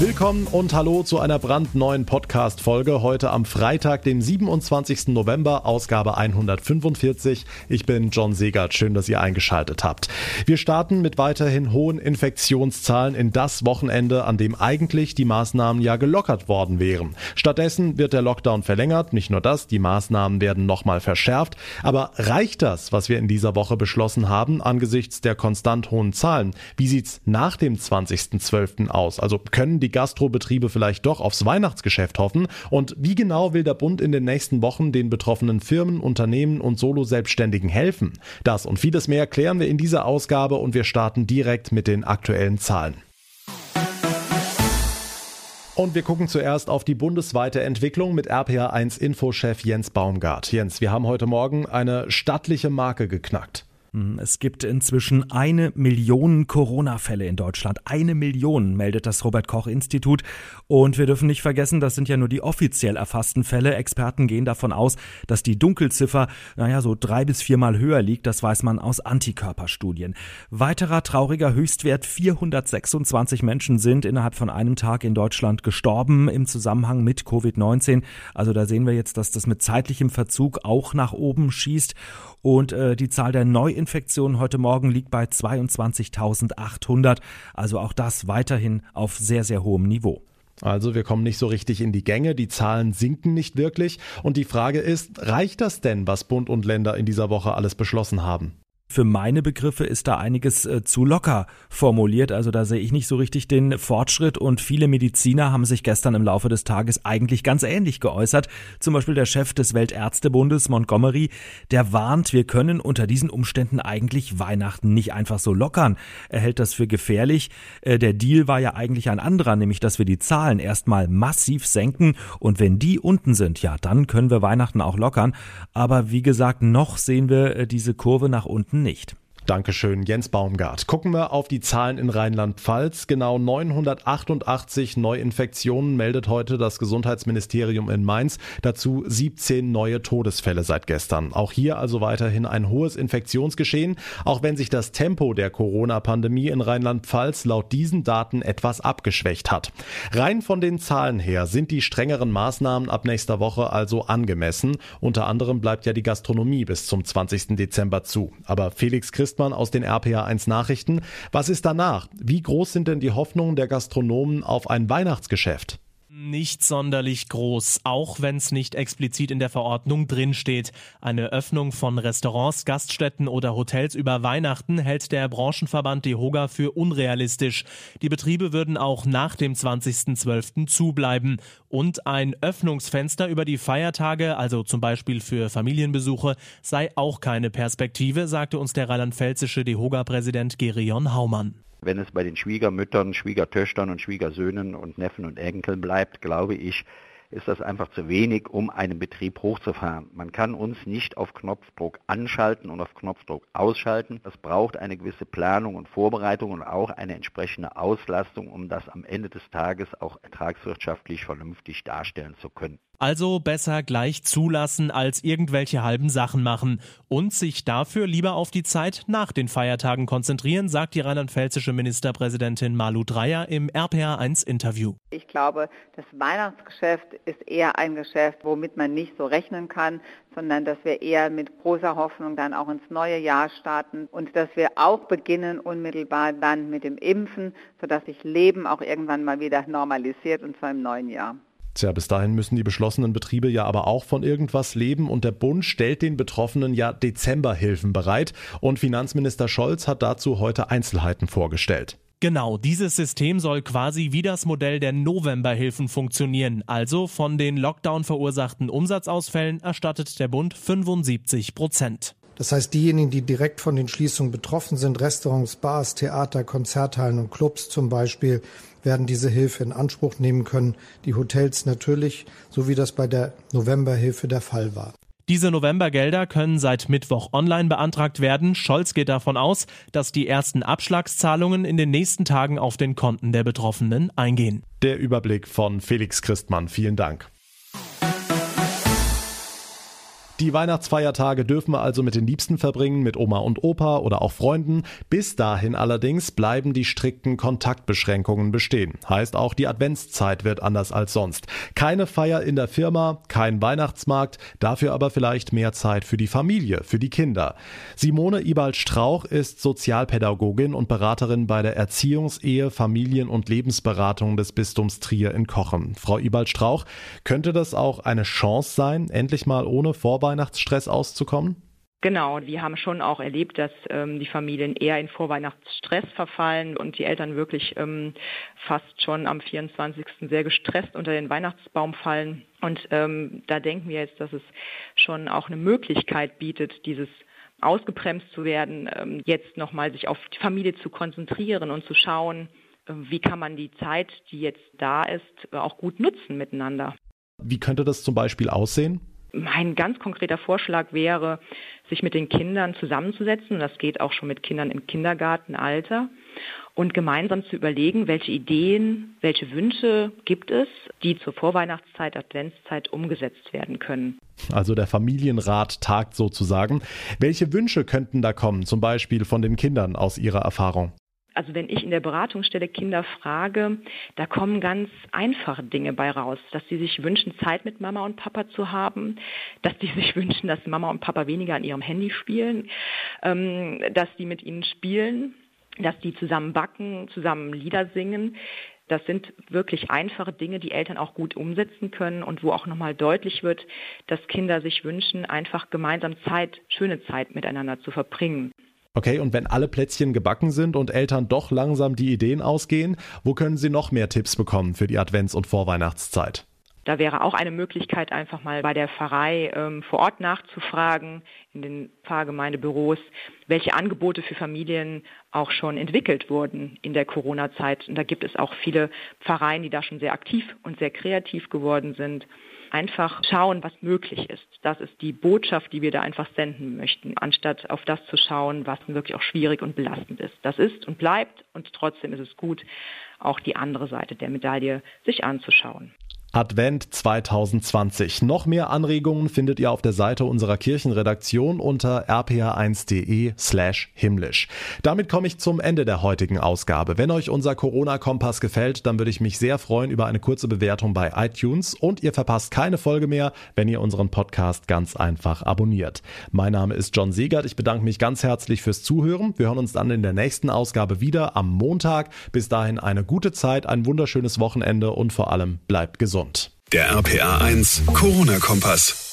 Willkommen und hallo zu einer brandneuen Podcast-Folge. Heute am Freitag, dem 27. November, Ausgabe 145. Ich bin John Segert. Schön, dass ihr eingeschaltet habt. Wir starten mit weiterhin hohen Infektionszahlen in das Wochenende, an dem eigentlich die Maßnahmen ja gelockert worden wären. Stattdessen wird der Lockdown verlängert. Nicht nur das, die Maßnahmen werden nochmal verschärft. Aber reicht das, was wir in dieser Woche beschlossen haben, angesichts der konstant hohen Zahlen? Wie sieht's nach dem 20.12. aus? Also können die Gastrobetriebe vielleicht doch aufs Weihnachtsgeschäft hoffen? Und wie genau will der Bund in den nächsten Wochen den betroffenen Firmen, Unternehmen und Solo-Selbstständigen helfen? Das und vieles mehr klären wir in dieser Ausgabe und wir starten direkt mit den aktuellen Zahlen. Und wir gucken zuerst auf die bundesweite Entwicklung mit RPA1 Infochef Jens Baumgart. Jens, wir haben heute Morgen eine stattliche Marke geknackt. Hm, es gibt inzwischen eine Million Corona-Fälle in Deutschland. Eine Million, meldet das Robert-Koch-Institut. Und wir dürfen nicht vergessen, das sind ja nur die offiziell erfassten Fälle. Experten gehen davon aus, dass die Dunkelziffer, naja, so drei bis viermal höher liegt. Das weiß man aus Antikörperstudien. Weiterer trauriger Höchstwert, 426 Menschen sind innerhalb von einem Tag in Deutschland gestorben im Zusammenhang mit Covid-19. Also da sehen wir jetzt, dass das mit zeitlichem Verzug auch nach oben schießt. Und äh, die Zahl der Neuinfektionen heute Morgen liegt bei 22.800. Also auch das weiterhin auf sehr, sehr hohem Niveau. Also wir kommen nicht so richtig in die Gänge, die Zahlen sinken nicht wirklich. Und die Frage ist, reicht das denn, was Bund und Länder in dieser Woche alles beschlossen haben? Für meine Begriffe ist da einiges äh, zu locker formuliert. Also da sehe ich nicht so richtig den Fortschritt und viele Mediziner haben sich gestern im Laufe des Tages eigentlich ganz ähnlich geäußert. Zum Beispiel der Chef des Weltärztebundes Montgomery, der warnt, wir können unter diesen Umständen eigentlich Weihnachten nicht einfach so lockern. Er hält das für gefährlich. Äh, der Deal war ja eigentlich ein anderer, nämlich dass wir die Zahlen erstmal massiv senken und wenn die unten sind, ja, dann können wir Weihnachten auch lockern. Aber wie gesagt, noch sehen wir äh, diese Kurve nach unten nicht. Dankeschön, Jens Baumgart. Gucken wir auf die Zahlen in Rheinland-Pfalz. Genau 988 Neuinfektionen meldet heute das Gesundheitsministerium in Mainz. Dazu 17 neue Todesfälle seit gestern. Auch hier also weiterhin ein hohes Infektionsgeschehen, auch wenn sich das Tempo der Corona-Pandemie in Rheinland-Pfalz laut diesen Daten etwas abgeschwächt hat. Rein von den Zahlen her sind die strengeren Maßnahmen ab nächster Woche also angemessen. Unter anderem bleibt ja die Gastronomie bis zum 20. Dezember zu. Aber Felix Christ man aus den RPA1 Nachrichten. Was ist danach? Wie groß sind denn die Hoffnungen der Gastronomen auf ein Weihnachtsgeschäft? Nicht sonderlich groß, auch wenn es nicht explizit in der Verordnung drinsteht. Eine Öffnung von Restaurants, Gaststätten oder Hotels über Weihnachten hält der Branchenverband DEHOGA für unrealistisch. Die Betriebe würden auch nach dem 20.12. zubleiben. Und ein Öffnungsfenster über die Feiertage, also zum Beispiel für Familienbesuche, sei auch keine Perspektive, sagte uns der rheinland-pfälzische DEHOGA-Präsident Gerion Haumann. Wenn es bei den Schwiegermüttern, Schwiegertöchtern und Schwiegersöhnen und Neffen und Enkeln bleibt, glaube ich, ist das einfach zu wenig, um einen Betrieb hochzufahren. Man kann uns nicht auf Knopfdruck anschalten und auf Knopfdruck ausschalten. Das braucht eine gewisse Planung und Vorbereitung und auch eine entsprechende Auslastung, um das am Ende des Tages auch ertragswirtschaftlich vernünftig darstellen zu können. Also besser gleich zulassen, als irgendwelche halben Sachen machen und sich dafür lieber auf die Zeit nach den Feiertagen konzentrieren, sagt die rheinland-pfälzische Ministerpräsidentin Malu Dreyer im RPA1 Interview. Ich glaube, das Weihnachtsgeschäft ist eher ein Geschäft, womit man nicht so rechnen kann, sondern dass wir eher mit großer Hoffnung dann auch ins neue Jahr starten und dass wir auch beginnen unmittelbar dann mit dem Impfen, sodass sich Leben auch irgendwann mal wieder normalisiert und zwar im neuen Jahr. Tja, bis dahin müssen die beschlossenen Betriebe ja aber auch von irgendwas leben und der Bund stellt den Betroffenen ja Dezemberhilfen bereit und Finanzminister Scholz hat dazu heute Einzelheiten vorgestellt. Genau, dieses System soll quasi wie das Modell der Novemberhilfen funktionieren. Also von den Lockdown verursachten Umsatzausfällen erstattet der Bund 75 Prozent. Das heißt, diejenigen, die direkt von den Schließungen betroffen sind, Restaurants, Bars, Theater, Konzerthallen und Clubs zum Beispiel, werden diese Hilfe in Anspruch nehmen können. Die Hotels natürlich, so wie das bei der Novemberhilfe der Fall war. Diese Novembergelder können seit Mittwoch online beantragt werden. Scholz geht davon aus, dass die ersten Abschlagszahlungen in den nächsten Tagen auf den Konten der Betroffenen eingehen. Der Überblick von Felix Christmann. Vielen Dank. Die Weihnachtsfeiertage dürfen wir also mit den Liebsten verbringen, mit Oma und Opa oder auch Freunden. Bis dahin allerdings bleiben die strikten Kontaktbeschränkungen bestehen. Heißt auch, die Adventszeit wird anders als sonst. Keine Feier in der Firma, kein Weihnachtsmarkt, dafür aber vielleicht mehr Zeit für die Familie, für die Kinder. Simone Ibald-Strauch ist Sozialpädagogin und Beraterin bei der Erziehungs-, Ehe-, Familien- und Lebensberatung des Bistums Trier in Kochen. Frau Ibald-Strauch, könnte das auch eine Chance sein, endlich mal ohne Vorbereitung Vorweihnachtsstress auszukommen? Genau, wir haben schon auch erlebt, dass ähm, die Familien eher in Vorweihnachtsstress verfallen und die Eltern wirklich ähm, fast schon am 24. sehr gestresst unter den Weihnachtsbaum fallen. Und ähm, da denken wir jetzt, dass es schon auch eine Möglichkeit bietet, dieses ausgebremst zu werden, ähm, jetzt nochmal sich auf die Familie zu konzentrieren und zu schauen, äh, wie kann man die Zeit, die jetzt da ist, auch gut nutzen miteinander. Wie könnte das zum Beispiel aussehen? Mein ganz konkreter Vorschlag wäre, sich mit den Kindern zusammenzusetzen, das geht auch schon mit Kindern im Kindergartenalter, und gemeinsam zu überlegen, welche Ideen, welche Wünsche gibt es, die zur Vorweihnachtszeit, Adventszeit umgesetzt werden können. Also der Familienrat tagt sozusagen. Welche Wünsche könnten da kommen, zum Beispiel von den Kindern aus Ihrer Erfahrung? Also wenn ich in der Beratungsstelle Kinder frage, da kommen ganz einfache Dinge bei raus, dass sie sich wünschen, Zeit mit Mama und Papa zu haben, dass sie sich wünschen, dass Mama und Papa weniger an ihrem Handy spielen, ähm, dass die mit ihnen spielen, dass die zusammen backen, zusammen Lieder singen. Das sind wirklich einfache Dinge, die Eltern auch gut umsetzen können und wo auch nochmal deutlich wird, dass Kinder sich wünschen, einfach gemeinsam Zeit, schöne Zeit miteinander zu verbringen. Okay, und wenn alle Plätzchen gebacken sind und Eltern doch langsam die Ideen ausgehen, wo können sie noch mehr Tipps bekommen für die Advents- und Vorweihnachtszeit? Da wäre auch eine Möglichkeit, einfach mal bei der Pfarrei ähm, vor Ort nachzufragen, in den Pfarrgemeindebüros, welche Angebote für Familien auch schon entwickelt wurden in der Corona-Zeit. Und da gibt es auch viele Pfarreien, die da schon sehr aktiv und sehr kreativ geworden sind einfach schauen, was möglich ist. Das ist die Botschaft, die wir da einfach senden möchten, anstatt auf das zu schauen, was wirklich auch schwierig und belastend ist. Das ist und bleibt und trotzdem ist es gut, auch die andere Seite der Medaille sich anzuschauen. Advent 2020. Noch mehr Anregungen findet ihr auf der Seite unserer Kirchenredaktion unter rpa1.de slash himmlisch. Damit komme ich zum Ende der heutigen Ausgabe. Wenn euch unser Corona-Kompass gefällt, dann würde ich mich sehr freuen über eine kurze Bewertung bei iTunes und ihr verpasst keine Folge mehr, wenn ihr unseren Podcast ganz einfach abonniert. Mein Name ist John Segert. Ich bedanke mich ganz herzlich fürs Zuhören. Wir hören uns dann in der nächsten Ausgabe wieder am Montag. Bis dahin eine gute Zeit, ein wunderschönes Wochenende und vor allem bleibt gesund gesund. Der RPA 1 Corona-Kompass.